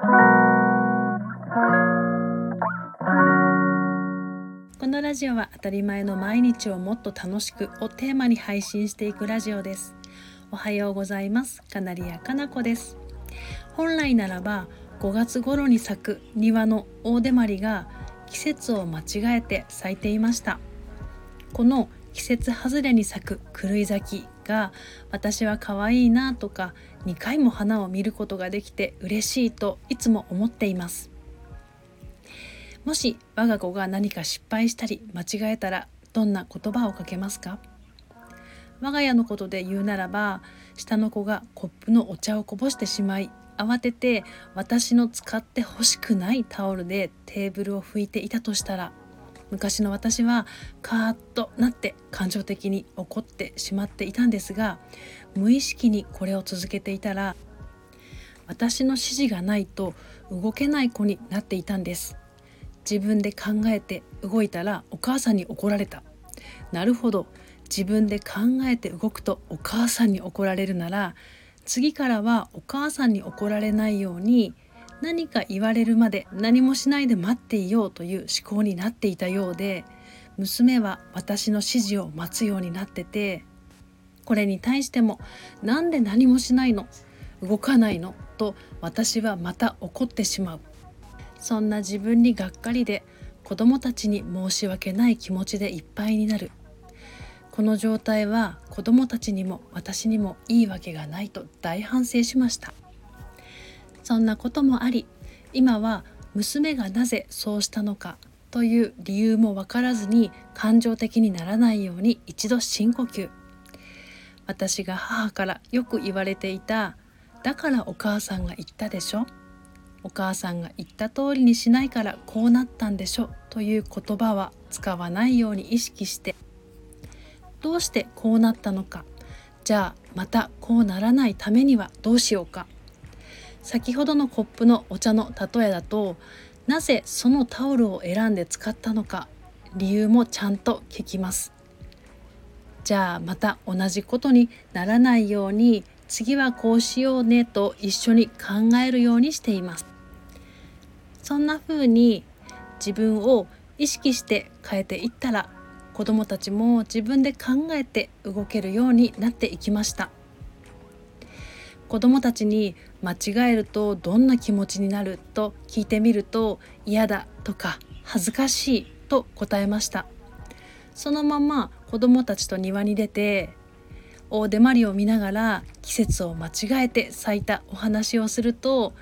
このラジオは当たり前の毎日をもっと楽しくをテーマに配信していくラジオです。おはようございます。カナリアかなこです。本来ならば5月頃に咲く庭の大手まりが季節を間違えて咲いていました。この季節外れに咲く狂い咲きが私は可愛いなとか2回も花を見ることができて嬉しいといつも思っています。もし我が子が何か失敗したり間違えたらどんな言葉をかけますか？我が家のことで言うならば下の子がコップのお茶をこぼしてしまい慌てて私の使ってほしくないタオルでテーブルを拭いていたとしたら昔の私はカーッとなって感情的に怒ってしまっていたんですが無意識にこれを続けていたら私の指示がないと動けない子になっていたんです。自分で考えて動いたらお母さんに怒られた。なるほど。自分で考えて動くとお母さんに怒られるなら次からはお母さんに怒られないように何か言われるまで何もしないで待っていようという思考になっていたようで娘は私の指示を待つようになっててこれに対しても「なんで何もしないの？動かないの?」と私はまた怒ってしまう。そんな自分にがっかりで子供たちに申し訳ない気持ちでいっぱいになる。この状態は子供たちにも私にもいいわけがないと大反省しました。そんなこともあり今は娘がなぜそうしたのかという理由も分からずに感情的にならないように一度深呼吸。私が母からよく言われていた「だからお母さんが言ったでしょ」「お母さんが言った通りにしないからこうなったんでしょ」という言葉は使わないように意識して。どうしてこうなったのか。じゃあまたこうならないためにはどうしようか。先ほどのコップのお茶の例えだとなぜそのタオルを選んで使ったのか理由もちゃんと聞きます。じゃあまた同じことにならないように次はこうしようねと一緒に考えるようにしています。そんな風に自分を意識して変えていったら子どもたちも自分で考えて動けるようになっていきました。子どもたちに間違えるとどんな気持ちになると聞いてみると嫌だとか恥ずかしいと答えました。そのまま子どもたちと庭に出て大手まりを見ながら季節を間違えて咲いたお話をすると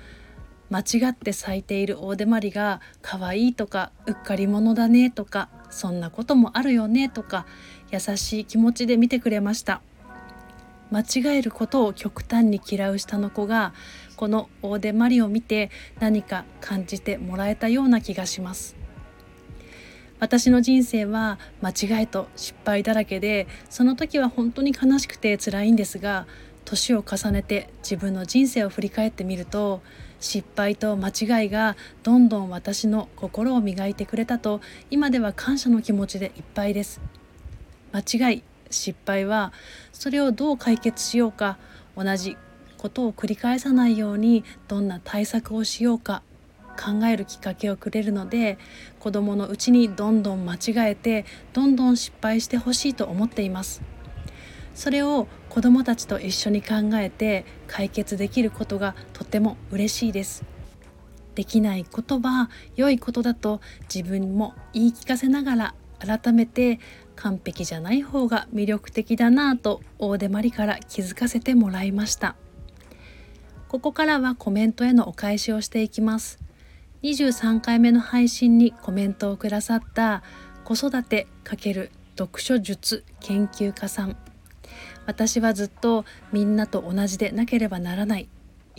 間違って咲いている大手まりが可愛いとかうっかり者だねとかそんなこともあるよねとか優しい気持ちで見てくれました。間違えることを極端に嫌う下の子がこの大手マリを見て何か感じてもらえたような気がします。私の人生は間違いと失敗だらけでその時は本当に悲しくて辛いんですが年を重ねて自分の人生を振り返ってみると失敗と間違いがどんどん私の心を磨いてくれたと今では感謝の気持ちでいっぱいです。間違い失敗はそれをどう解決しようか同じことを繰り返さないようにどんな対策をしようか考えるきっかけをくれるので子どものうちにどんどん間違えてどんどん失敗してほしいと思っています。それを子どもたちと一緒に考えて解決できることがとても嬉しいです。できないことは良いことだと自分も言い聞かせながら改めて完璧じゃない方が魅力的だなぁと大手まりから気づかせてもらいました。ここからはコメントへのお返しをしていきます。23回目の配信にコメントをくださった子育て×読書術研究家さん。私はずっとみんなと同じでなければならない。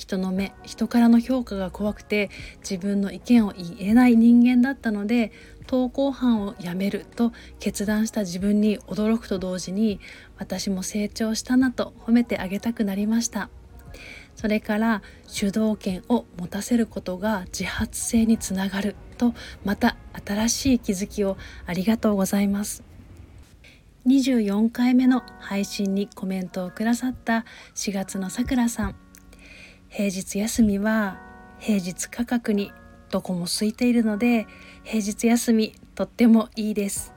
人の目人からの評価が怖くて自分の意見を言えない人間だったので投稿班を辞めると決断した自分に驚くと同時に私も成長したなと褒めてあげたくなりました。それから主導権を持たせることが自発性につながるとまた新しい気づきをありがとうございます。24回目の配信にコメントをくださった4月のさくらさん。平日休みは平日価格にどこも空いているので平日休みとってもいいです。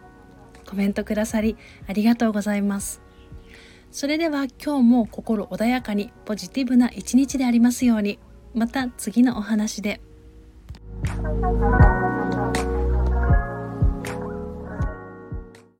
コメントくださりありがとうございます。それでは今日も心穏やかにポジティブな一日でありますように。また次のお話で。